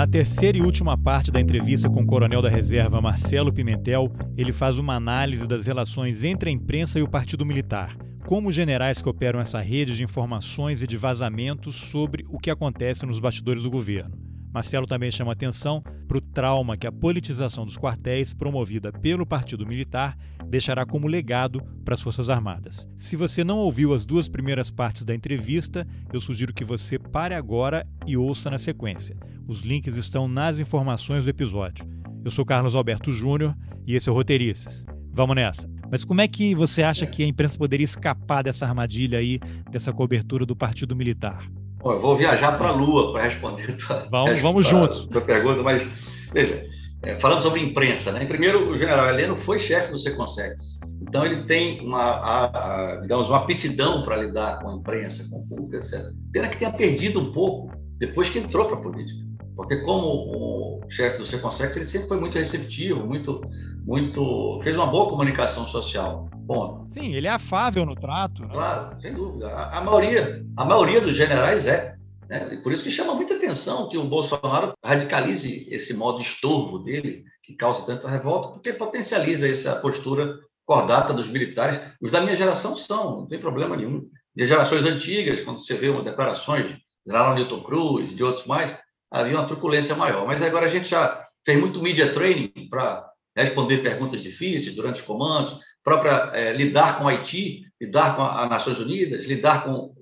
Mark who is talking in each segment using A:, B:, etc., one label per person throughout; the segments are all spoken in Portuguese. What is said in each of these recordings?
A: Na terceira e última parte da entrevista com o coronel da reserva Marcelo Pimentel, ele faz uma análise das relações entre a imprensa e o Partido Militar. Como os generais que operam essa rede de informações e de vazamentos sobre o que acontece nos bastidores do governo. Marcelo também chama atenção para o trauma que a politização dos quartéis, promovida pelo Partido Militar, deixará como legado para as Forças Armadas. Se você não ouviu as duas primeiras partes da entrevista, eu sugiro que você pare agora e ouça na sequência. Os links estão nas informações do episódio. Eu sou Carlos Alberto Júnior e esse é o Roteirices. Vamos nessa! Mas como é que você acha que a imprensa poderia escapar dessa armadilha aí, dessa cobertura do Partido Militar?
B: Bom, eu vou viajar para a Lua para responder
A: tua, vamos, vamos juntos.
B: tua pergunta, mas veja, é, falando sobre imprensa, né? Primeiro, o general Heleno foi chefe do Seconsex, então ele tem uma, a, a, digamos, uma aptidão para lidar com a imprensa, com o público, etc. Pena que tenha perdido um pouco depois que entrou para a política, porque como o chefe do Seconsex, ele sempre foi muito receptivo, muito, muito, fez uma boa comunicação social. Ponto.
A: Sim, ele é afável no trato. Né?
B: Claro, sem dúvida. A, a, maioria, a maioria dos generais é. Né? Por isso que chama muita atenção que o Bolsonaro radicalize esse modo estorvo dele, que causa tanta revolta, porque potencializa essa postura cordata dos militares. Os da minha geração são, não tem problema nenhum. De gerações antigas, quando você vê uma declarações de General Newton Cruz, de outros mais, havia uma truculência maior. Mas agora a gente já fez muito media training para responder perguntas difíceis durante os comandos, própria é, lidar com Haiti, lidar com as Nações Unidas, lidar com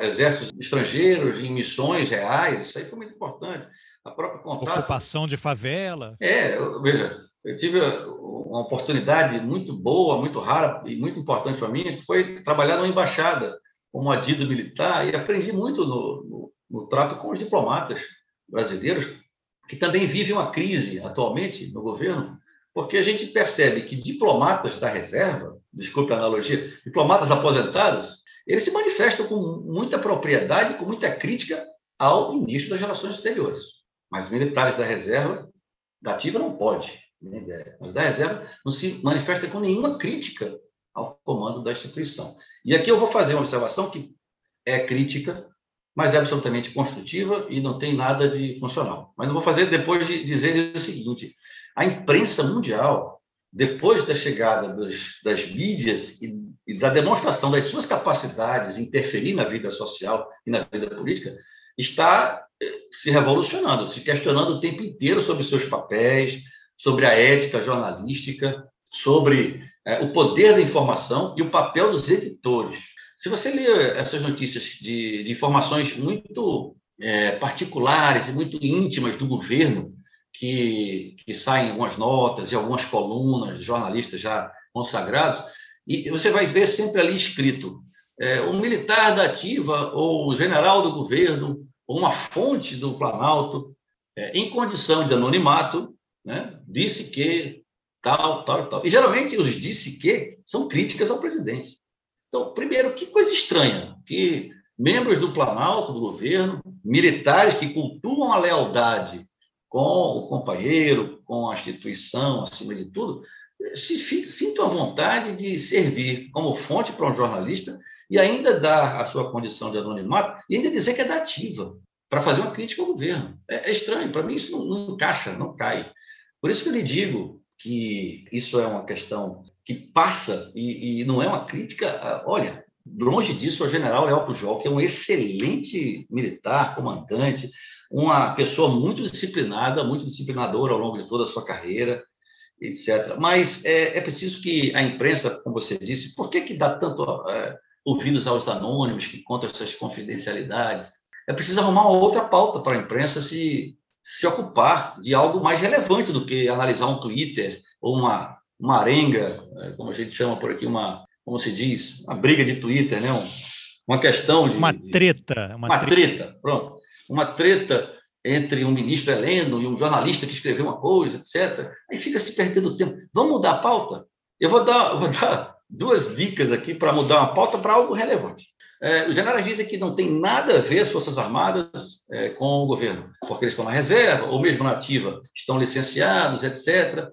B: exércitos estrangeiros em missões reais, isso aí foi muito importante.
A: A própria contato... Ocupação de favela.
B: É, eu, veja, eu tive uma oportunidade muito boa, muito rara e muito importante para mim, que foi trabalhar numa embaixada como adido militar e aprendi muito no, no, no trato com os diplomatas brasileiros, que também vivem uma crise atualmente no governo, porque a gente percebe que diplomatas da reserva, desculpe a analogia, diplomatas aposentados, eles se manifestam com muita propriedade, com muita crítica ao ministro das Relações Exteriores. Mas militares da reserva, da ativa não pode, mas da reserva não se manifesta com nenhuma crítica ao comando da instituição. E aqui eu vou fazer uma observação que é crítica, mas é absolutamente construtiva e não tem nada de funcional. Mas não vou fazer depois de dizer o seguinte: a imprensa mundial, depois da chegada dos, das mídias e, e, da demonstração das suas capacidades de interferir na vida social e na vida política, está eh, se revolucionando, se questionando o tempo inteiro sobre seus papéis, sobre a ética jornalística, sobre é, o poder da informação e o papel dos editores. Se você lê essas notícias de, de informações muito é, particulares e muito íntimas do governo, que, que saem algumas notas e algumas colunas de jornalistas já consagrados, e você vai ver sempre ali escrito é, um militar da ativa ou o general do governo ou uma fonte do Planalto, é, em condição de anonimato, né, disse que tal, tal, tal. E geralmente os disse que são críticas ao presidente. Então, primeiro, que coisa estranha que membros do Planalto, do governo, militares que cultuam a lealdade com o companheiro, com a instituição, acima de tudo, se sintam a vontade de servir como fonte para um jornalista e ainda dar a sua condição de anonimato e ainda dizer que é dativa para fazer uma crítica ao governo. É, é estranho, para mim isso não, não, encaixa, não cai. Por isso que eu lhe digo que isso é uma questão que passa e, e não é uma crítica. Olha, longe disso, o general Leal Pujol, que é um excelente militar, comandante, uma pessoa muito disciplinada, muito disciplinadora ao longo de toda a sua carreira, etc. Mas é, é preciso que a imprensa, como você disse, por que, que dá tanto é, ouvidos aos anônimos que contam essas confidencialidades? É preciso arrumar uma outra pauta para a imprensa se, se ocupar de algo mais relevante do que analisar um Twitter ou uma, uma arenga, é, como a gente chama por aqui, uma, como se diz, uma briga de Twitter, né? Um, uma questão de.
A: Uma treta.
B: Uma, uma treta. treta, pronto uma treta entre um ministro Heleno e um jornalista que escreveu uma coisa, etc. Aí fica se perdendo tempo. Vamos mudar a pauta? Eu vou dar, vou dar duas dicas aqui para mudar uma pauta para algo relevante. É, os generais dizem que não tem nada a ver as Forças Armadas é, com o governo, porque eles estão na reserva, ou mesmo na ativa, estão licenciados, etc.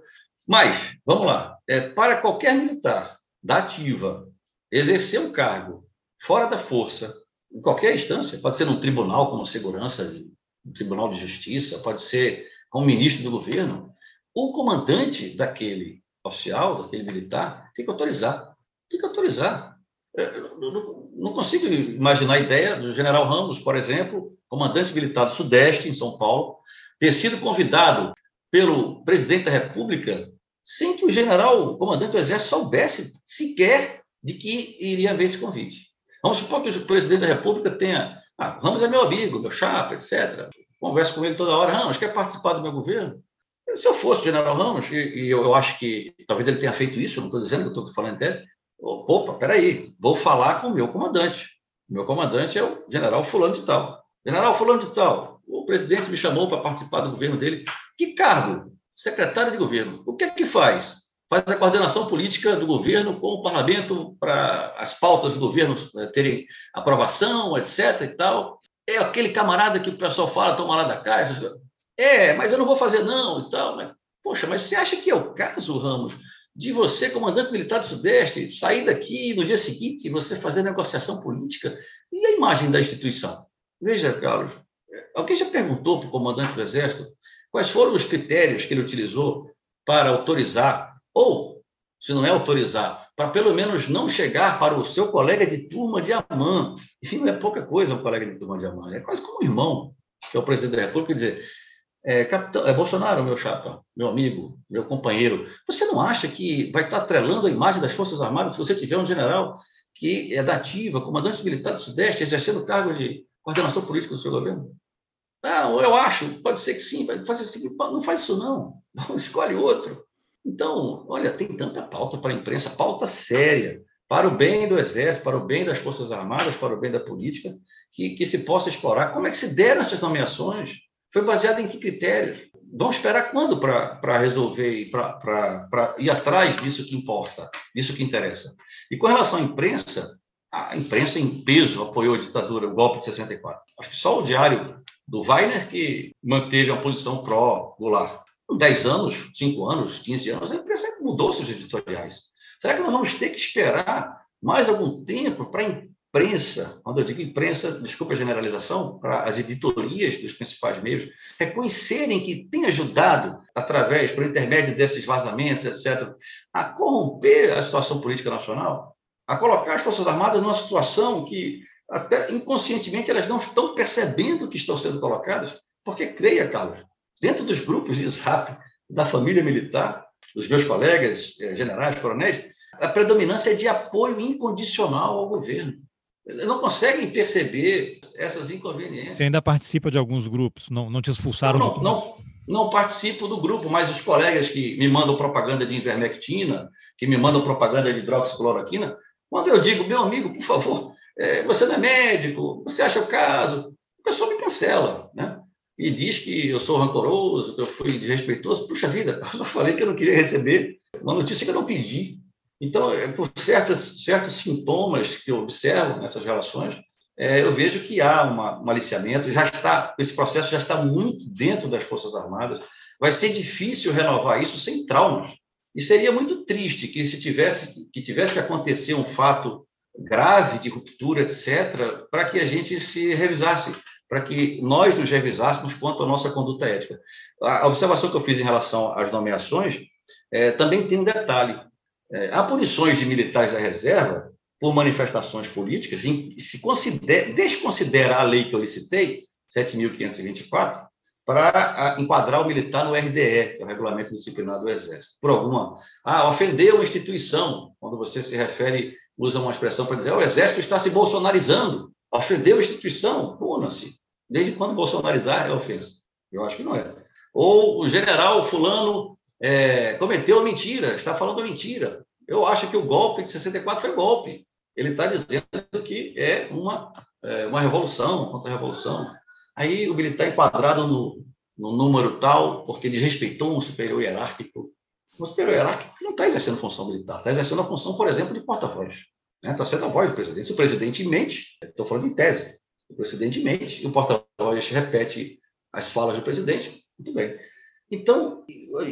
B: Mas, vamos lá, é, para qualquer militar da ativa exercer um cargo fora da força em qualquer instância, pode ser num tribunal como segurança do Tribunal de Justiça, pode ser com o ministro do governo, o comandante daquele oficial, daquele militar, tem que autorizar. Tem que autorizar. Eu não consigo imaginar a ideia do general Ramos, por exemplo, comandante militar do Sudeste, em São Paulo, ter sido convidado pelo presidente da República sem que o general, o comandante do Exército, soubesse sequer de que iria haver esse convite. Vamos supor que o presidente da República tenha. Ah, Ramos é meu amigo, meu chapa, etc. Converso com ele toda hora. Ramos, quer participar do meu governo? Se eu fosse o general Ramos, e, eu, eu, acho que talvez ele tenha feito isso, não estou dizendo que estou falando em tese, opa, peraí, vou falar com o meu comandante. O meu comandante é o general fulano de tal. General fulano de tal, o presidente me chamou para participar do governo dele. Que cargo? Secretário de governo. O que é que faz? Faz a coordenação política do governo com o parlamento para as pautas do governo né, terem aprovação, etc. e tal. É aquele camarada que o pessoal fala, toma lá da caixa. É, mas eu não vou fazer não e tal. Mas, poxa, mas você acha que é o caso, Ramos, de você, comandante militar do Sudeste, sair daqui no dia seguinte e você fazer negociação política? E a imagem da instituição? Veja, Carlos, alguém já perguntou para o comandante do Exército quais foram os critérios que ele utilizou para autorizar, ou, se não é autorizar, para pelo menos não chegar para o seu colega de turma de Amã. Enfim, não é pouca coisa um colega de turma de Amã, é quase como um irmão, que é o presidente da República, dizer, é, capitão, é Bolsonaro, meu chapa, meu amigo, meu companheiro, você não acha que vai estar atrelando a imagem das Forças Armadas se você tiver um general que é da ativa, comandante militar do Sudeste, exercendo cargo de coordenação política do seu governo? Não, eu acho, pode ser que sim, vai fazer assim, não faz isso não, escolhe outro. Então, olha, tem tanta pauta para a imprensa, pauta séria, para o bem do Exército, para o bem das Forças Armadas, para o bem da política, que, que se possa explorar. Como é que se deram essas nomeações? Foi baseado em que critérios? Vamos esperar quando para resolver e para ir atrás disso que importa, disso que interessa? E com relação à imprensa, a imprensa em peso apoiou a ditadura, o golpe de 64. Acho que só o diário do Weiner que manteve a posição pró-Goulart. Com 10 anos, 5 anos, 15 anos, a imprensa mudou seus editoriais. Será que nós vamos ter que esperar mais algum tempo para a imprensa, quando eu digo imprensa, desculpa a generalização, para as editorias dos principais meios, reconhecerem que tem ajudado, através, por intermédio desses vazamentos, etc., a corromper a situação política nacional? a colocar as Forças Armadas numa situação que, até inconscientemente, elas não estão percebendo que estão sendo colocadas, porque, creia, Carlos, dentro dos grupos de zap da família militar, dos meus colegas, eh, generais, coronéis, a predominância é de apoio incondicional ao governo. Eles não conseguem perceber essas inconveniências.
A: Você ainda participa de alguns grupos, não, não te expulsaram?
B: Não, não, não, não participo do grupo, mas os colegas que me mandam propaganda de invermectina, que me mandam propaganda de hidroxicloroquina, quando eu digo, meu amigo, por favor, é, você não é médico, você acha o caso, o pessoal me cancela, né? E diz que eu sou rancoroso, que eu fui desrespeitoso. Puxa vida, eu falei que eu não queria receber uma notícia que eu não pedi. Então, é, por certas, certos sintomas que eu observo nessas relações, é, eu vejo que há uma, um aliciamento, já está, esse processo já está muito dentro das Forças Armadas. Vai ser difícil renovar isso sem traumas. E seria muito triste que se tivesse que tivesse que acontecer um fato grave de ruptura, etc., para que a gente se revisasse, para que nós nos revisássemos quanto à nossa conduta ética. A observação que eu fiz em relação às nomeações é, também tem um detalhe. É, há punições de militares da reserva por manifestações políticas, se considera, desconsidera a lei que eu licitei, 7.524, para enquadrar o militar no RDE, que é o Regulamento Disciplinar do Exército, por alguma. Ah, ofendeu a instituição, quando você se refere, usa uma expressão para dizer, oh, o Exército está se bolsonarizando, ofendeu a instituição, puna-se. Desde quando bolsonarizar é ofensa? Eu acho que não é. Ou o general fulano é, cometeu mentira, está falando mentira. Eu acho que o golpe de 64 foi golpe. Ele está dizendo que é uma, é, uma revolução, uma contra-revolução. Aí o militar enquadrado no, no número tal, porque ele respeitou um superior hierárquico. O superior hierárquico não está exercendo função militar, está exercendo a função, por exemplo, de porta-voz. Está né? Tá sendo a voz do presidente. Se o presidente mente, estou falando em tese, o presidente mente e o porta-voz repete as falas do presidente, muito bem. Então,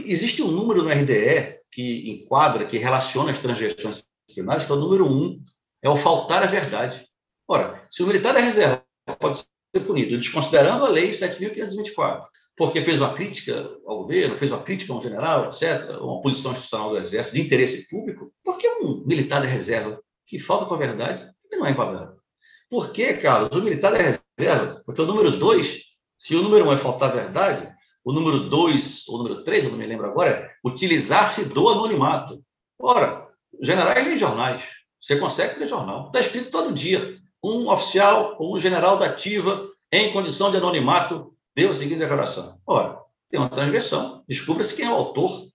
B: existe um número no RDE que enquadra, que relaciona as transgressões disciplinares, que é o número um, é o faltar a verdade. Ora, se o militar da reserva pode punido, desconsiderando a Lei 7.524, porque fez uma crítica ao governo, fez uma crítica a um general, etc., uma posição institucional do Exército de interesse público, porque um militar de reserva que falta com a verdade, não é enquadrado. Por que, Carlos? O militar de reserva, porque o número 2, se o número 1 um é faltar a verdade, o número 2, ou o número 3, eu não me lembro agora, é utilizar-se do anonimato. Ora, generais em jornais, você consegue ter jornal. Está escrito todo dia. Um oficial ou um general da ativa em condição de anonimato deu a seguinte declaração. Ora, tem uma transgressão. Descubra-se quem é o autor.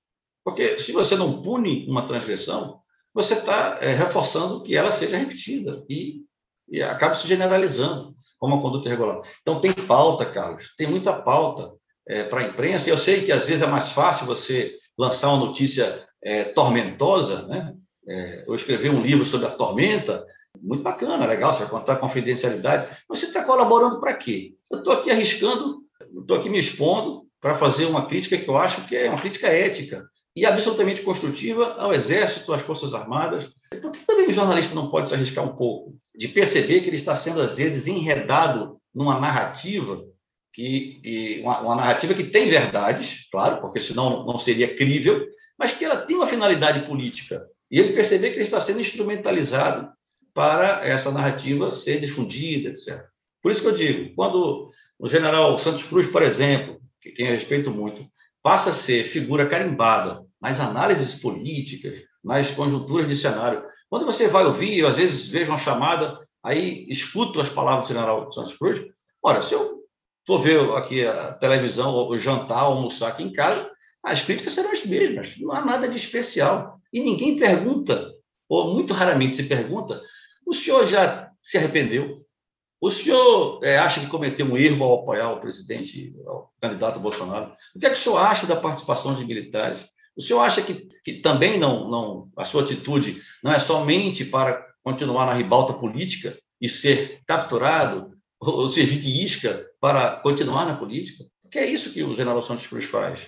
B: Porque se você não pune uma transgressão, você está é, reforçando que ela seja repetida e, e acaba se generalizando como uma conduta irregular. Então, tem pauta, Carlos, tem muita pauta é, para a imprensa. Eu sei que às vezes é mais fácil você lançar uma notícia é, tormentosa, né? É, eu um livro sobre a tormenta, muito bacana, legal, você vai contar confidencialidades. Mas você está colaborando para quê? Eu estou aqui arriscando, estou aqui me expondo para fazer uma crítica que eu acho que é uma crítica ética e absolutamente construtiva ao Exército, às Forças Armadas. Por que também o jornalista não pode se arriscar um pouco de perceber que ele está sendo, às vezes, enredado numa narrativa que, que uma, uma, narrativa que tem verdades, claro, porque senão não seria crível, mas que ela tem uma finalidade política. E ele perceber que ele está sendo instrumentalizado para essa narrativa ser difundida, etc. Por isso que eu digo, quando o general Santos Cruz, por exemplo, que quem respeito muito, passa a ser figura carimbada nas análises políticas, nas conjunturas de cenário. Quando você vai ouvir, eu às vezes vejo uma chamada, aí escuto as palavras do general Santos Cruz. Ora, se eu for ver aqui a televisão, ou jantar, almoçar aqui em casa, as críticas serão as mesmas, não há nada de especial. E ninguém pergunta, ou muito raramente se pergunta, o senhor já se arrependeu? O senhor é, acha que cometeu um erro ao apoiar o presidente, o candidato Bolsonaro? O que é que o senhor acha da participação de militares? O senhor acha que, que também não, não, a sua atitude não é somente para continuar na ribalta política e ser capturado ou servir de isca para continuar na política? Porque é isso que o general Santos Cruz faz.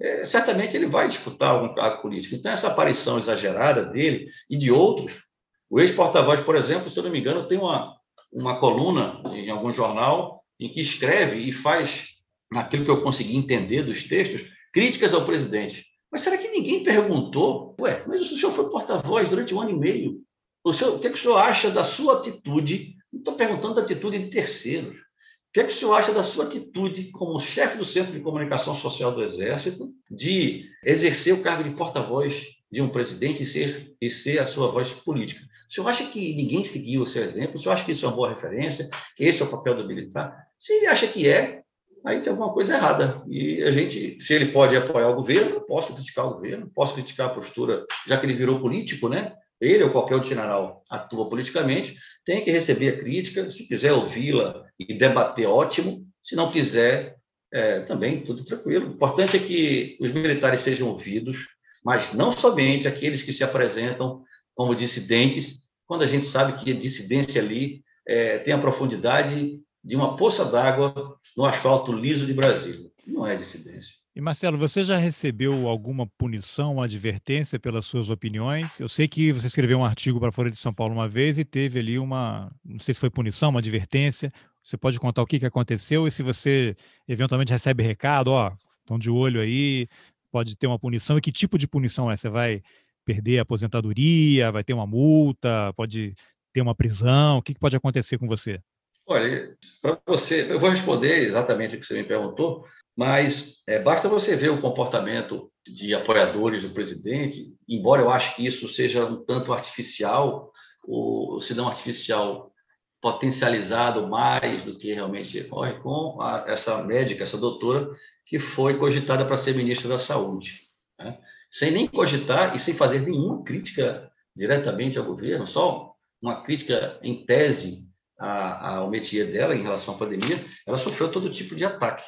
B: É, certamente ele vai disputar algum cargo político. Então, essa aparição exagerada dele e de outros, o ex-porta-voz, por exemplo, se eu não me engano, tem uma, uma coluna em algum jornal em que escreve e faz, naquilo que eu consegui entender dos textos, críticas ao presidente. Mas será que ninguém perguntou? Ué, mas o senhor foi porta-voz durante um ano e meio. O, senhor, o que, é que o senhor acha da sua atitude? Não estou perguntando da atitude de terceiros. O que, é que o senhor acha da sua atitude como chefe do Centro de Comunicação Social do Exército de exercer o cargo de porta-voz de um presidente e ser, e ser a sua voz política? O senhor acha que ninguém seguiu o seu exemplo? O senhor acha que isso é uma boa referência? Que esse é o papel do militar? Se ele acha que é, aí tem alguma coisa errada. E a gente, se ele pode apoiar o governo, eu posso criticar o governo, posso criticar a postura, já que ele virou político, né? Ele ou qualquer outro general atua politicamente, tem que receber a crítica, se quiser ouvi-la e debater, ótimo. Se não quiser, é, também tudo tranquilo. O importante é que os militares sejam ouvidos, mas não somente aqueles que se apresentam como dissidentes, quando a gente sabe que a dissidência ali é, tem a profundidade de uma poça d'água no asfalto liso de Brasília. Não é dissidência.
A: E Marcelo, você já recebeu alguma punição, advertência pelas suas opiniões? Eu sei que você escreveu um artigo para a Folha de São Paulo uma vez e teve ali uma, não sei se foi punição, uma advertência. Você pode contar o que, que aconteceu e se você eventualmente recebe recado, ó, estão de olho aí, pode ter uma punição. E que tipo de punição é? Você vai perder a aposentadoria, vai ter uma multa, pode ter uma prisão? O que, pode acontecer com você?
B: Olha, para você, eu vou responder exatamente o que você me perguntou, mas é, basta você ver o comportamento de apoiadores do presidente, embora eu acho que isso seja um tanto artificial, ou se não artificial, potencializado mais do que realmente ocorre com a, essa médica, essa doutora, que foi cogitada para ser ministra da Saúde. Né? Sem nem cogitar e sem fazer nenhuma crítica diretamente ao governo, só uma crítica em tese ao métier dela em relação à pandemia, ela sofreu todo tipo de ataque.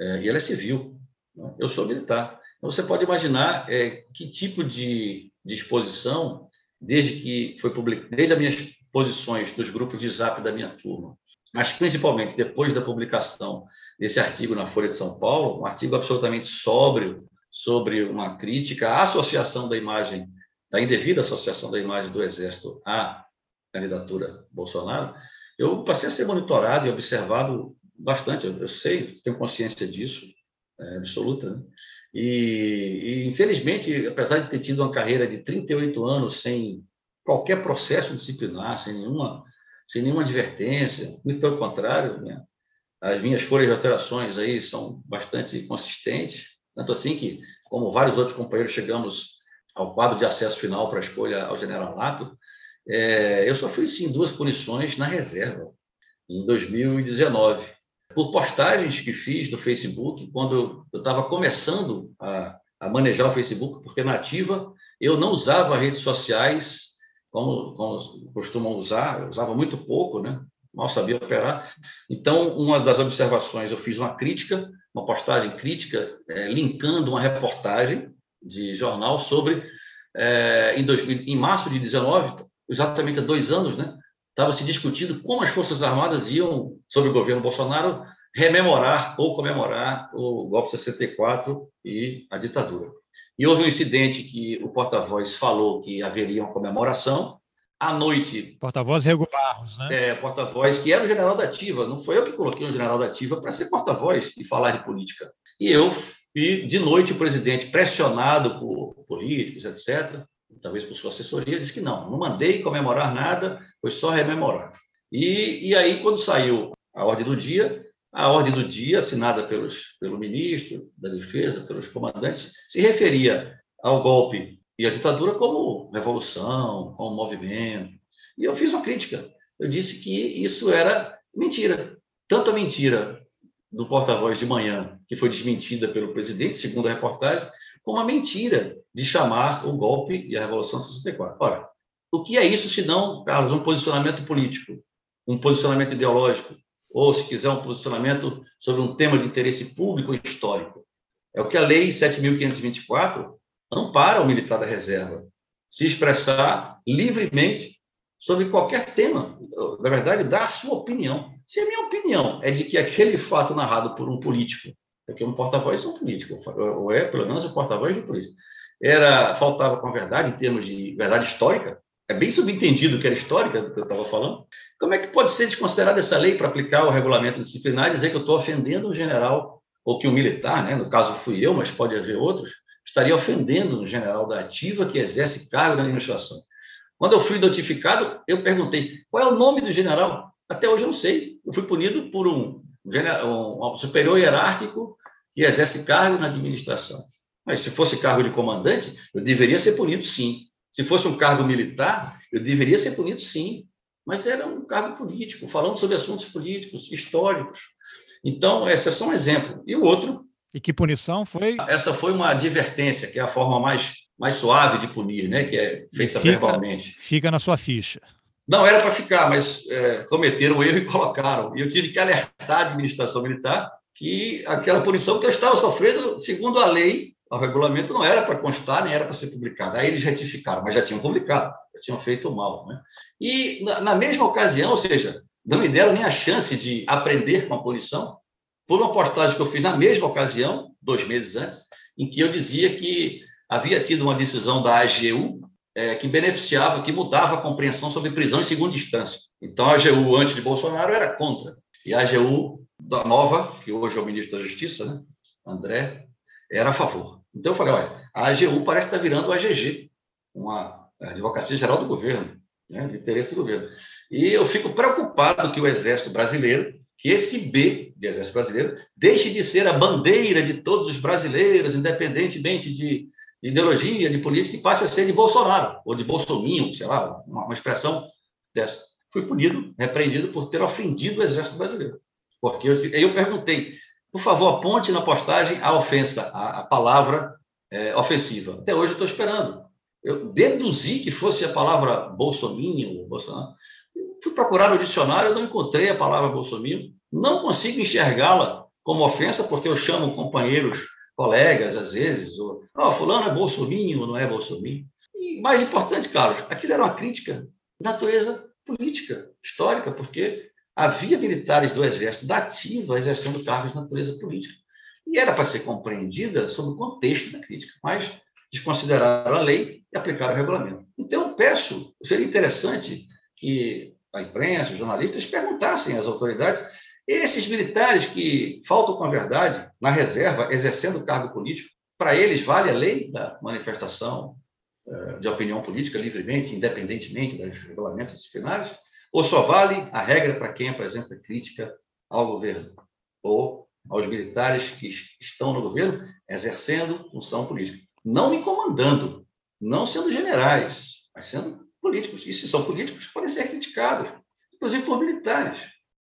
B: É, e ela é civil. Né? Eu sou militar. Então, você pode imaginar é, que tipo de, de exposição, desde que foi publicado, desde as minhas posições dos grupos de zap da minha turma, mas principalmente depois da publicação desse artigo na Folha de São Paulo, um artigo absolutamente sóbrio, sobre uma crítica à associação da imagem, da indevida associação da imagem do Exército à candidatura Bolsonaro, eu passei a ser monitorado e observado bastante, eu, sei, tenho consciência disso, é, absoluta. Né? E, e, infelizmente, apesar de ter tido uma carreira de 38 anos sem qualquer processo disciplinar, sem nenhuma, sem nenhuma advertência, muito pelo contrário, né? as minhas folhas de alterações aí são bastante consistentes, tanto assim que, como vários outros companheiros, chegamos ao quadro de acesso final para a escolha ao generalato, é, eu sofri, sim, duas punições na reserva, em 2019, por postagens que fiz no Facebook, quando eu estava começando a, a, manejar o Facebook, porque na ativa eu não usava redes sociais como, como costumam usar, eu usava muito pouco, né? mal sabia operar. Então, uma das observações, eu fiz uma crítica, uma postagem crítica, é, linkando uma reportagem de jornal sobre, é, em, 2000, em março de 19, exatamente há dois anos, né, estava se discutindo como as Forças Armadas iam, sobre o governo Bolsonaro, rememorar ou comemorar o golpe de 64 e a ditadura. E houve um incidente que o porta-voz falou que haveria uma comemoração. À noite.
A: Porta-voz Rego Barros, né?
B: É, porta-voz, que era o general da Ativa. Não foi eu que coloquei o general da Ativa para ser porta-voz e falar de política. E eu, e de noite, o presidente, pressionado por políticos, etc., talvez por sua assessoria, disse que não, não mandei comemorar nada, foi só rememorar. E, e aí, quando saiu a ordem do dia, a ordem do dia, assinada pelos, pelo ministro da Defesa, pelos comandantes, se referia ao golpe e à ditadura como revolução, como movimento. E eu fiz uma crítica. Eu disse que isso era mentira. Tanto a mentira do porta-voz de manhã, que foi desmentida pelo presidente, segundo a reportagem, como a mentira de chamar o golpe e a Revolução 64. Ora, o que é isso se não, Carlos, um posicionamento político, um posicionamento ideológico, ou, se quiser, um posicionamento sobre um tema de interesse público histórico? É o que a Lei 7.524 ampara o militar da reserva, se expressar livremente sobre qualquer tema, na verdade, dar a sua opinião. Se a minha opinião é de que aquele fato narrado por um político, porque um porta-voz é um político, ou é, pelo menos, o porta-voz de um político, era, faltava com a verdade, em termos de verdade histórica, é bem subentendido que era histórica do que eu estava falando, como é que pode ser desconsiderada essa lei para aplicar o regulamento disciplinar e dizer que eu estou ofendendo um general, ou que um militar, né, no caso fui eu, mas pode haver outros, estaria ofendendo um general da ativa que exerce cargo na administração? Quando eu fui notificado, eu perguntei qual é o nome do general. Até hoje eu não sei. Eu fui punido por um, um superior hierárquico que exerce cargo na administração. Mas se fosse cargo de comandante, eu deveria ser punido sim. Se fosse um cargo militar, eu deveria ser punido sim. Mas era um cargo político, falando sobre assuntos políticos, históricos. Então, esse é só um exemplo. E o outro.
A: E que punição foi?
B: Essa foi uma advertência, que é a forma mais, mais suave de punir, né? que é feita fica, verbalmente.
A: Fica na sua ficha.
B: Não era para ficar, mas é, cometeram o erro e colocaram. E eu tive que alertar a administração militar que aquela punição que eu estava sofrendo, segundo a lei, o regulamento não era para constar, nem era para ser publicado. Aí eles retificaram, mas já tinham publicado, já tinham feito mal. Né? E, na, na mesma ocasião, ou seja, não me deram nem a chance de aprender com a punição, por uma postagem que eu fiz na mesma ocasião, dois meses antes, em que eu dizia que havia tido uma decisão da AGU é, que beneficiava, que mudava a compreensão sobre prisão em segunda instância. Então, a AGU, antes de Bolsonaro, era contra. E a AGU da Nova, que hoje é o ministro da Justiça, né, André, era a favor. Então eu falei, olha, a AGU parece estar virando o AGG, uma advocacia geral do governo, né, de interesse do governo. E eu fico preocupado que o Exército Brasileiro, que esse B de Exército Brasileiro, deixe de ser a bandeira de todos os brasileiros, independentemente de, de ideologia, de política, e passe a ser de Bolsonaro, ou de Bolsominho, sei lá, uma, uma expressão dessa. Fui punido, repreendido por ter ofendido o Exército Brasileiro. Porque eu, eu perguntei, por favor, aponte na postagem a ofensa, a, a palavra é, ofensiva. Até hoje estou esperando. Eu deduzi que fosse a palavra bolsominho, Bolsonaro. Fui procurar no dicionário, não encontrei a palavra bolsominho. Não consigo enxergá-la como ofensa, porque eu chamo companheiros, colegas, às vezes, ou, oh, fulano é bolsominho, não é bolsominho. E mais importante, Carlos, aquilo era uma crítica de natureza política, histórica, porque havia militares do Exército da ativa exercendo cargos de natureza política. E era para ser compreendida sob o contexto da crítica, mas desconsideraram a lei e aplicaram o regulamento. Então, eu peço, seria interessante que a imprensa, os jornalistas, perguntassem às autoridades Esses militares que faltam com a verdade na reserva, exercendo cargo político, para eles vale a lei da manifestação eh, de opinião política livremente, independentemente dos regulamentos disciplinares, ou só vale a regra para quem apresenta crítica ao governo? Ou aos militares que estão no governo exercendo função política, não me comandando, não sendo generais, mas sendo políticos. E se são políticos, podem ser criticados, inclusive por militares.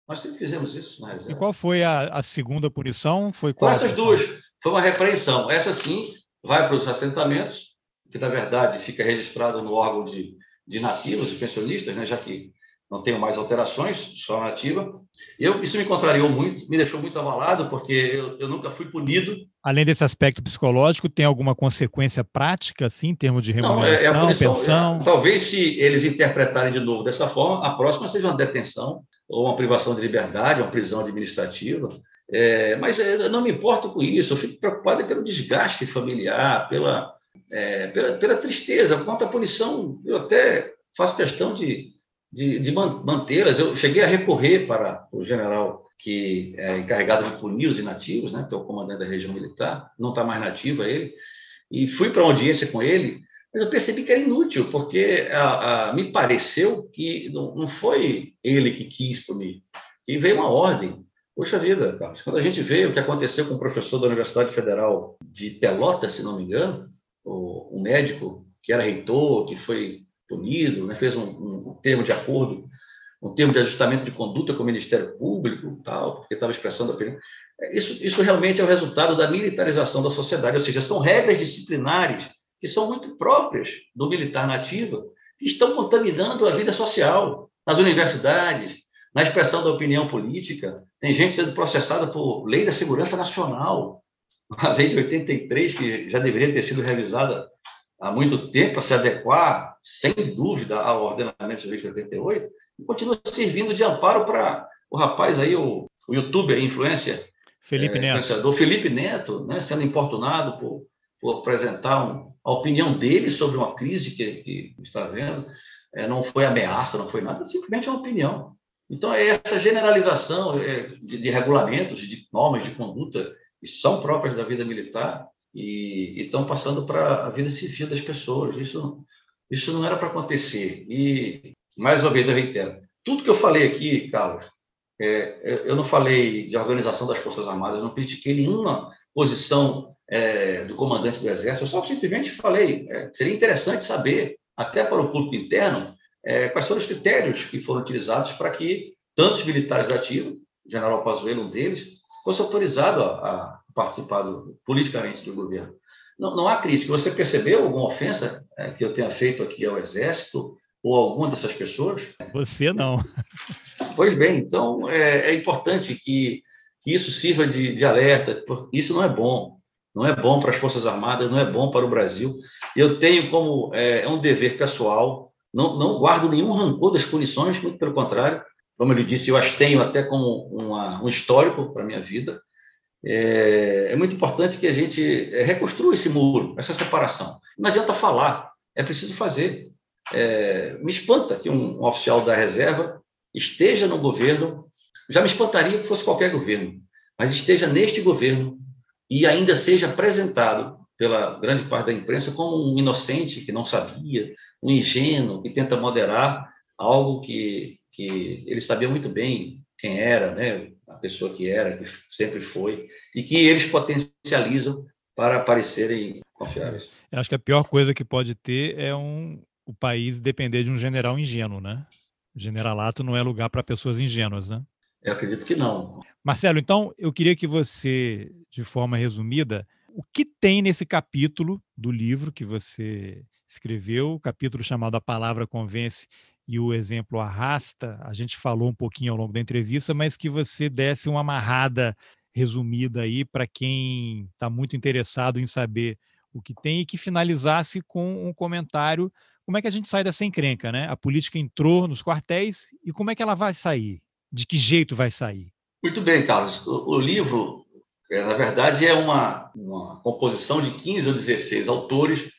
B: Nós sempre fizemos isso na reserva.
A: E qual foi a, a segunda punição? Foi
B: qual? essas duas. Foi uma repreensão. Essa sim vai para os assentamentos, que na verdade fica registrada no órgão de, de nativos e pensionistas, né, já que não tenho mais alterações, só nativa. Eu, isso me contrariou muito, me deixou muito abalado, porque eu, eu, nunca fui punido.
A: Além desse aspecto psicológico, tem alguma consequência prática, assim, em termos de remuneração, não, é, é punição, pensão?
B: É, talvez, se eles interpretarem de novo dessa forma, a próxima seja uma detenção ou uma privação de liberdade, uma prisão administrativa. É, mas é, eu não me importo com isso, eu fico preocupado pelo desgaste familiar, pela, é, pela, pela tristeza. Quanto à punição, eu até faço questão de de, de mantê-las. Eu cheguei a recorrer para o general que é encarregado de punir os inativos, né, que é o comandante da região militar, não está mais nativo ele, e fui para uma audiência com ele, mas eu percebi que era inútil, porque a, a, me pareceu que não, não, foi ele que quis punir, que veio uma ordem. Poxa vida, Carlos, quando a gente vê o que aconteceu com o professor da Universidade Federal de Pelotas, se não me engano, o, médico que era reitor, que foi punido, né, fez um, um, termo de acordo, um termo de ajustamento de conduta com o Ministério Público, tal, porque estava expressando a opinião. É, isso, isso realmente é o resultado da militarização da sociedade, ou seja, são regras disciplinares que são muito próprias do militar nativo, que estão contaminando a vida social nas universidades, na expressão da opinião política. Tem gente sendo processada por lei da segurança nacional, a lei de 83, que já deveria ter sido revisada há muito tempo para se adequar, sem dúvida, ao ordenamento de lei de 88, e continua servindo de amparo para o rapaz aí, o, o youtuber, influência,
A: Felipe é, Neto.
B: Felipe Neto, né, sendo importunado por, por apresentar um, a opinião dele sobre uma crise que, que está vendo. É, não foi ameaça, não foi nada, simplesmente é uma opinião. Então, é essa generalização é, de, de regulamentos, de normas de conduta que são próprias da vida militar, e estão passando para a vida civil das pessoas. Isso, isso não era para acontecer. E, mais uma vez, eu reitero: tudo que eu falei aqui, Carlos, é, eu não falei de organização das Forças Armadas, não critiquei nenhuma posição é, do comandante do Exército, eu só simplesmente falei: é, seria interessante saber, até para o público interno, é, quais foram os critérios que foram utilizados para que tantos militares ativos, o general Pazuello, um deles, fosse autorizado a, a participar do, politicamente do governo. Não, não há crítica. Você percebeu alguma ofensa que eu tenha feito aqui ao Exército ou alguma dessas pessoas?
A: Você não.
B: Pois bem, então é, é importante que, que, isso sirva de, de alerta. Isso não é bom. Não é bom para as Forças Armadas, não é bom para o Brasil. Eu tenho como é, é um dever pessoal, não, não guardo nenhum rancor das punições, muito pelo contrário. Como eu lhe disse, eu as tenho até como uma, um histórico para a minha vida é, é muito importante que a gente é, reconstrua esse muro, essa separação. Não adianta falar, é preciso fazer. É, me espanta que um, um, oficial da reserva esteja no governo, já me espantaria que fosse qualquer governo, mas esteja neste governo e ainda seja apresentado pela grande parte da imprensa como um inocente que não sabia, um ingênuo que tenta moderar algo que, que ele sabia muito bem quem era, né? A pessoa que era, que sempre foi, e que eles potencializam para parecerem confiáveis.
A: Eu acho que a pior coisa que pode ter é um, o país depender de um general ingênuo, né? Generalato não é lugar para pessoas ingênuas, né?
B: Eu acredito que não.
A: Marcelo, então eu queria que você, de forma resumida, o que tem nesse capítulo do livro que você escreveu, o capítulo chamado A Palavra Convence e o exemplo arrasta, a gente falou um pouquinho ao longo da entrevista, mas que você desse uma amarrada resumida aí para quem está muito interessado em saber o que tem e que finalizasse com um comentário como é que a gente sai dessa encrenca, né? A política entrou nos quartéis e como é que ela vai sair? De que jeito vai sair?
B: Muito bem, Carlos. O, livro, é, na verdade, é uma, uma composição de 15 ou 16 autores,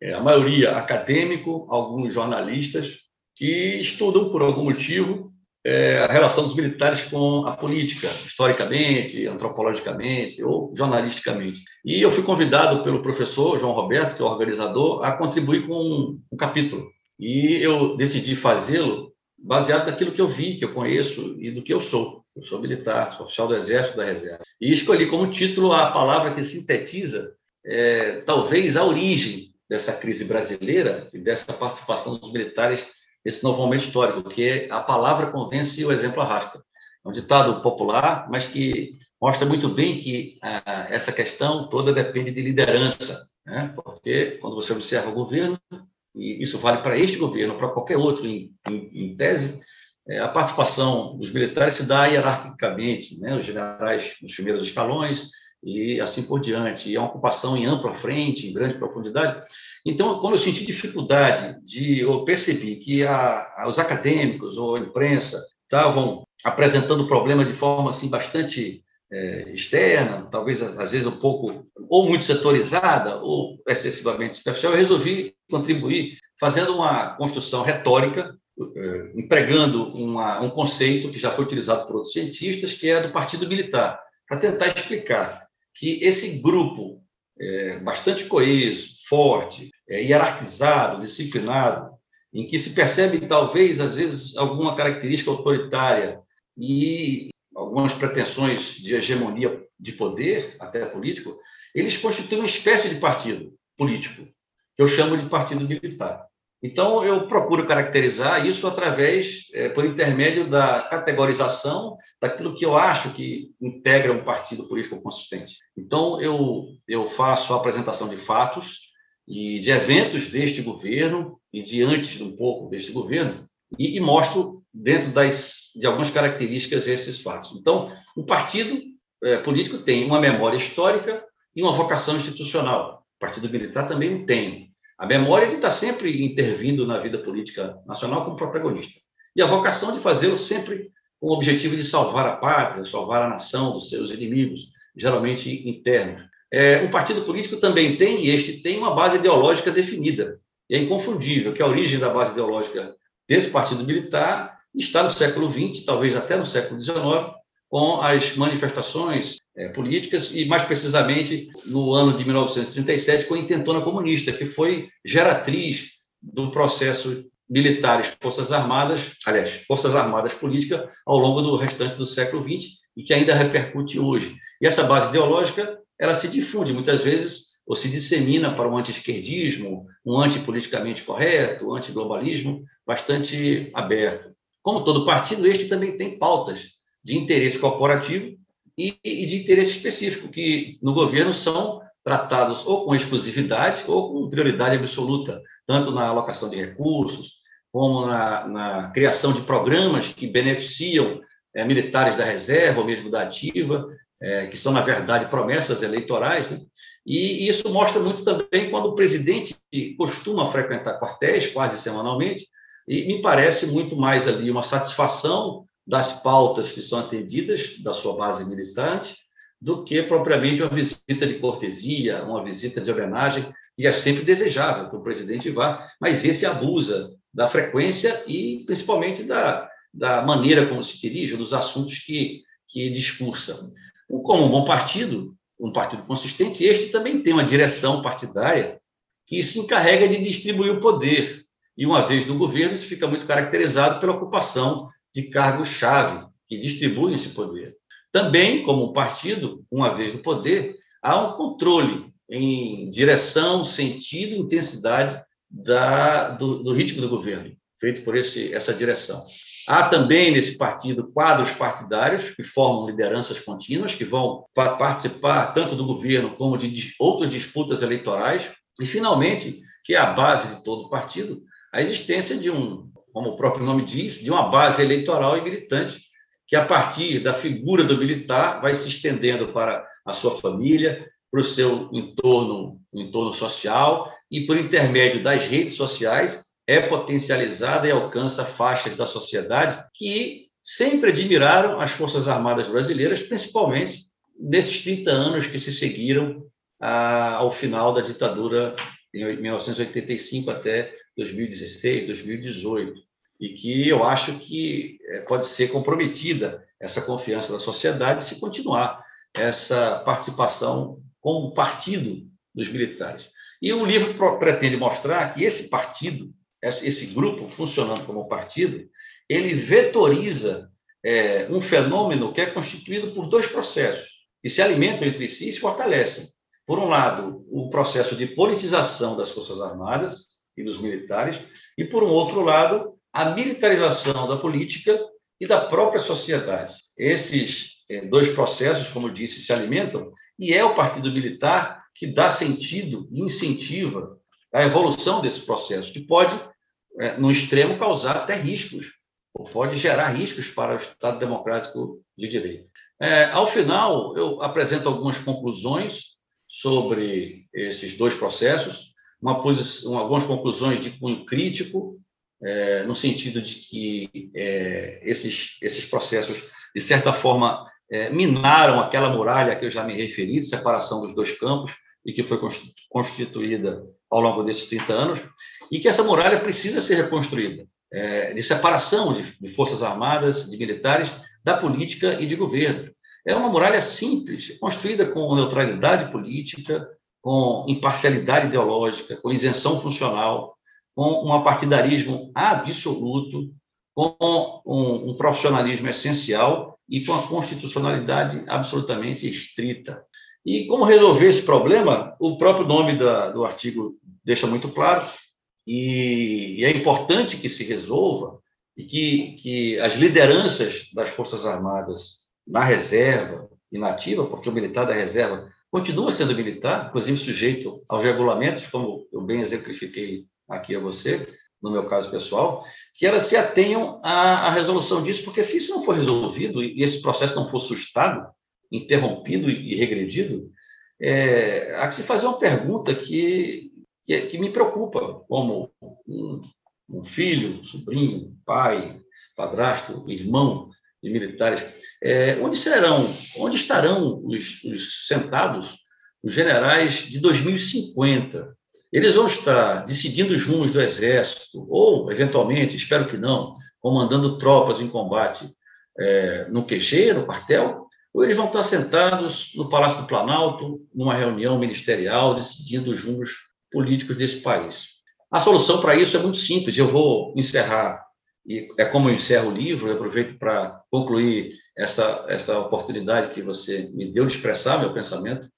B: é, a maioria acadêmico, alguns jornalistas, que estudam por algum motivo é, a relação dos militares com a política, historicamente, antropologicamente ou jornalisticamente. E eu fui convidado pelo professor João Roberto, que é o organizador, a contribuir com um, um capítulo. E eu decidi fazê-lo baseado naquilo que eu vi, que eu conheço e do que eu sou. Eu sou militar, sou oficial do Exército da Reserva. E escolhi como título a palavra que sintetiza, é, talvez, a origem dessa crise brasileira e dessa participação dos militares nesse novo momento histórico, que a palavra convence e o exemplo arrasta. É um ditado popular, mas que mostra muito bem que ah, essa questão toda depende de liderança, né? porque quando você observa o governo, e isso vale para este governo, para qualquer outro em, em, em tese, é, a participação dos militares se dá hierarquicamente, né? os generais nos primeiros escalões e assim por diante. E é uma ocupação em ampla frente, em grande profundidade. Então, quando eu senti dificuldade de, eu percebi que a, a, os acadêmicos ou a imprensa estavam apresentando o problema de forma assim bastante é, externa, talvez às vezes um pouco ou muito setorizada ou excessivamente superficial, eu resolvi contribuir fazendo uma construção retórica eh, empregando uma, um conceito que já foi utilizado por outros cientistas, que é do partido militar, para tentar explicar que esse grupo é, bastante coeso, forte, é, hierarquizado, disciplinado, em que se percebe talvez às vezes alguma característica autoritária e algumas pretensões de hegemonia de poder, até político, eles constituem uma espécie de partido político, que eu chamo de partido militar. Então, eu procuro caracterizar isso através, é, por intermédio da categorização daquilo que eu acho que integra um partido político consistente. Então, eu, eu faço a apresentação de fatos e de eventos deste governo e de antes um pouco deste governo e, e mostro dentro das, de algumas características esses fatos. Então, o partido é, político tem uma memória histórica e uma vocação institucional. O partido militar também tem a memória de estar sempre intervindo na vida política nacional como protagonista. E a vocação de fazê-lo sempre com o objetivo de salvar a pátria, salvar a nação dos seus inimigos, geralmente internos. É, um partido político também tem, e este tem, uma base ideológica definida. E é inconfundível que a origem da base ideológica desse partido militar está no século XX, talvez até no século XIX, com as manifestações é, políticas e, mais precisamente, no ano de 1937, com a Intentona Comunista, que foi geratriz do processo militares, Forças Armadas, aliás, Forças Armadas política ao longo do restante do século XX e que ainda repercute hoje. E essa base ideológica, ela se difunde muitas vezes ou se dissemina para um anti-esquerdismo, um antipoliticamente correto, um antiglobalismo bastante aberto. Como todo partido, este também tem pautas de interesse corporativo e, de interesse específico, que no governo são tratados ou com exclusividade ou com prioridade absoluta, tanto na alocação de recursos, como na, na criação de programas que beneficiam é, militares da reserva ou mesmo da ativa, é, que são, na verdade, promessas eleitorais. Né? E isso mostra muito também quando o presidente costuma frequentar quartéis, quase semanalmente, e me parece muito mais ali uma satisfação das pautas que são atendidas da sua base militante, do que propriamente uma visita de cortesia, uma visita de homenagem, e é sempre desejável que o presidente vá, mas esse abusa da frequência e principalmente da, da maneira como se dirige, dos assuntos que, que discursa. Como um bom partido, um partido consistente, este também tem uma direção partidária que se encarrega de distribuir o poder. E uma vez no governo, isso fica muito caracterizado pela ocupação de cargos-chave que distribuem esse poder. Também, como partido, uma vez no poder, há um controle em direção, sentido intensidade da, do, do, ritmo do governo, feito por esse, essa direção. Há também nesse partido quadros partidários que formam lideranças contínuas, que vão participar tanto do governo como de outras disputas eleitorais. E, finalmente, que é a base de todo partido, a existência de um como o próprio nome diz, de uma base eleitoral e militante, que a partir da figura do militar vai se estendendo para a sua família, para o seu entorno, entorno social, e por intermédio das redes sociais é potencializada e alcança faixas da sociedade que sempre admiraram as Forças Armadas brasileiras, principalmente nesses 30 anos que se seguiram ao final da ditadura em 1985 até 2016, 2018. e que eu acho que é, pode ser comprometida essa confiança da sociedade se continuar essa participação como partido dos militares. E o livro pretende mostrar que esse partido, esse grupo funcionando como partido, ele vetoriza é, um fenômeno que é constituído por dois processos, que se alimentam entre si e se fortalecem. Por um lado, o processo de politização das Forças Armadas e dos militares, e, por um outro lado, a militarização da política e da própria sociedade. Esses é, dois processos, como disse, se alimentam, e é o Partido Militar que dá sentido e incentiva a evolução desse processo, que pode, no extremo, causar até riscos, ou pode gerar riscos para o Estado Democrático de Direito. É, ao final, eu apresento algumas conclusões sobre esses dois processos, uma posição, algumas conclusões de cunho crítico, é, no sentido de que é, esses, esses processos, de certa forma, é, minaram aquela muralha que eu já me referi, de separação dos dois campos, e que foi constituída ao longo desses 30 anos, e que essa muralha precisa ser reconstruída, é, de separação de, de forças armadas, de militares, da política e de governo. É uma muralha simples, construída com neutralidade política, com imparcialidade ideológica, com isenção funcional, com um apartidarismo absoluto, com um, um profissionalismo essencial e com a constitucionalidade absolutamente estrita. E como resolver esse problema? O próprio nome da, do artigo deixa muito claro, e, e, é importante que se resolva e que, que as lideranças das Forças Armadas na reserva e na ativa, porque o militar da reserva continua sendo militar, inclusive sujeito aos regulamentos, como eu bem exemplifiquei aqui a você, no meu caso pessoal, que elas se atenham à, à resolução disso, porque se isso não for resolvido e esse processo não for sustado, interrompido e regredido, é, há que se fazer uma pergunta que, que, que me preocupa, como um, um, filho, sobrinho, pai, padrasto, irmão de militares. É, onde serão, onde estarão os, os sentados os generais de 2050? Eles vão estar decidindo os rumos do Exército, ou, eventualmente, espero que não, comandando tropas em combate é, no QG, no quartel, ou eles vão estar sentados no Palácio do Planalto, numa reunião ministerial, decidindo os rumos políticos desse país. A solução para isso é muito simples. Eu vou encerrar, e é como eu encerro o livro, eu aproveito para concluir essa, essa oportunidade que você me deu de expressar meu pensamento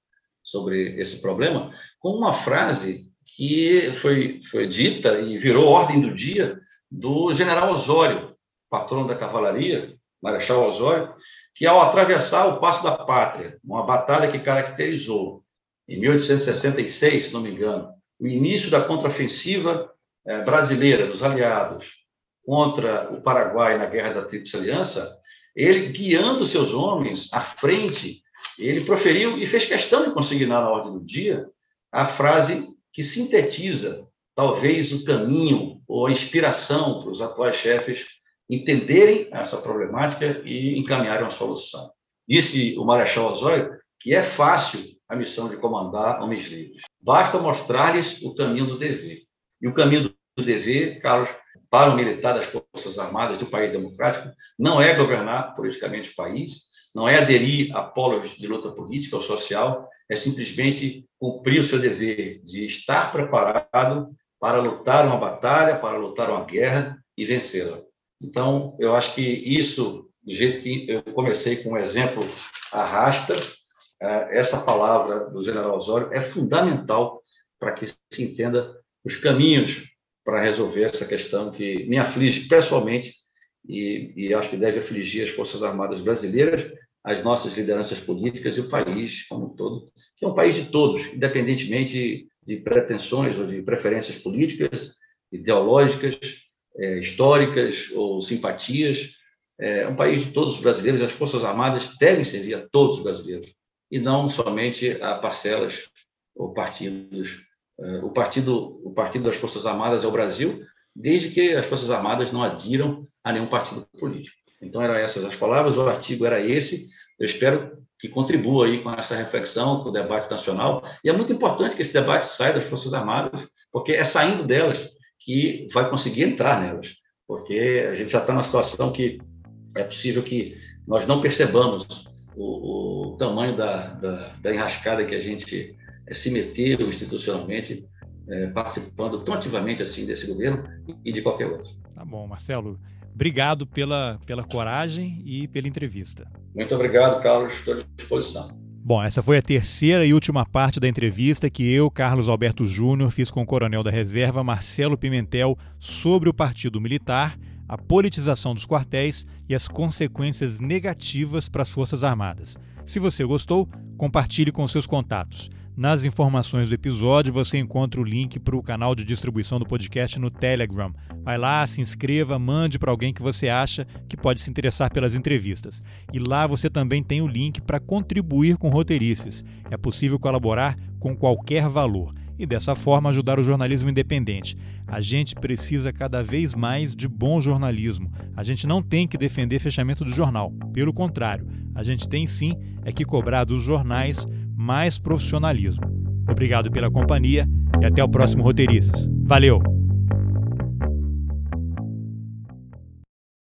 B: sobre esse problema, com uma frase que foi, foi dita e virou ordem do dia do general Osório, patrono da cavalaria, Marechal Osório, que ao atravessar o Passo da Pátria, uma batalha que caracterizou, em 1866, se não me engano, o início da contraofensiva eh, brasileira dos aliados contra o Paraguai na Guerra da Tríplice Aliança, ele, guiando seus homens à frente, ele proferiu e fez questão de consignar na ordem do dia a frase que sintetiza talvez o caminho ou a inspiração para os atuais chefes entenderem essa problemática e encaminharem uma solução. Disse o Marechal Osório que é fácil a missão de comandar homens livres. Basta mostrar-lhes o caminho do dever. E o caminho do dever, Carlos, para o militar das Forças Armadas do país democrático, não é governar politicamente o país, não é aderir a polos de luta política ou social, é simplesmente cumprir o seu dever de estar preparado para lutar uma batalha, para lutar uma guerra e vencê-la. Então, eu acho que isso, do jeito que eu comecei com um exemplo arrasta, essa palavra do general Osório é fundamental para que se entenda os caminhos para resolver essa questão que me aflige pessoalmente e, e acho que deve afligir as Forças Armadas brasileiras, as nossas lideranças políticas e o país como um todo, que é um país de todos, independentemente de pretensões ou de preferências políticas, ideológicas, é, históricas ou simpatias. É um país de todos os brasileiros, as Forças Armadas devem servir a todos os brasileiros, e não somente a parcelas ou partidos. É, o partido, o partido das Forças Armadas é o Brasil, desde que as Forças Armadas não adiram a nenhum partido político. Então, eram essas as palavras, o artigo era esse. Eu espero que contribua aí com essa reflexão, com o debate nacional. E é muito importante que esse debate saia das Forças Armadas, porque é saindo delas que vai conseguir entrar nelas. porque a gente já está numa situação que é possível que nós não percebamos o, o tamanho da, da, da, enrascada que a gente é, se meteu institucionalmente, é, participando tão ativamente assim desse governo e de qualquer outro.
A: Tá bom, Marcelo. Obrigado pela, pela coragem e pela entrevista.
B: Muito obrigado, Carlos. Estou à disposição.
A: Bom, essa foi a terceira e última parte da entrevista que eu, Carlos Alberto Júnior, fiz com o coronel da reserva Marcelo Pimentel sobre o Partido Militar, a politização dos quartéis e as consequências negativas para as Forças Armadas. Se você gostou, compartilhe com seus contatos. Nas informações do episódio você encontra o link para o canal de distribuição do podcast no Telegram. Vai lá, se inscreva, mande para alguém que você acha que pode se interessar pelas entrevistas. E lá você também tem o link para contribuir com roteirices. É possível colaborar com qualquer valor e dessa forma ajudar o jornalismo independente. A gente precisa cada vez mais de bom jornalismo. A gente não tem que defender fechamento do jornal. Pelo contrário, a gente tem sim é que cobrar dos jornais mais profissionalismo. Obrigado pela companhia e até o próximo Roteirices. Valeu!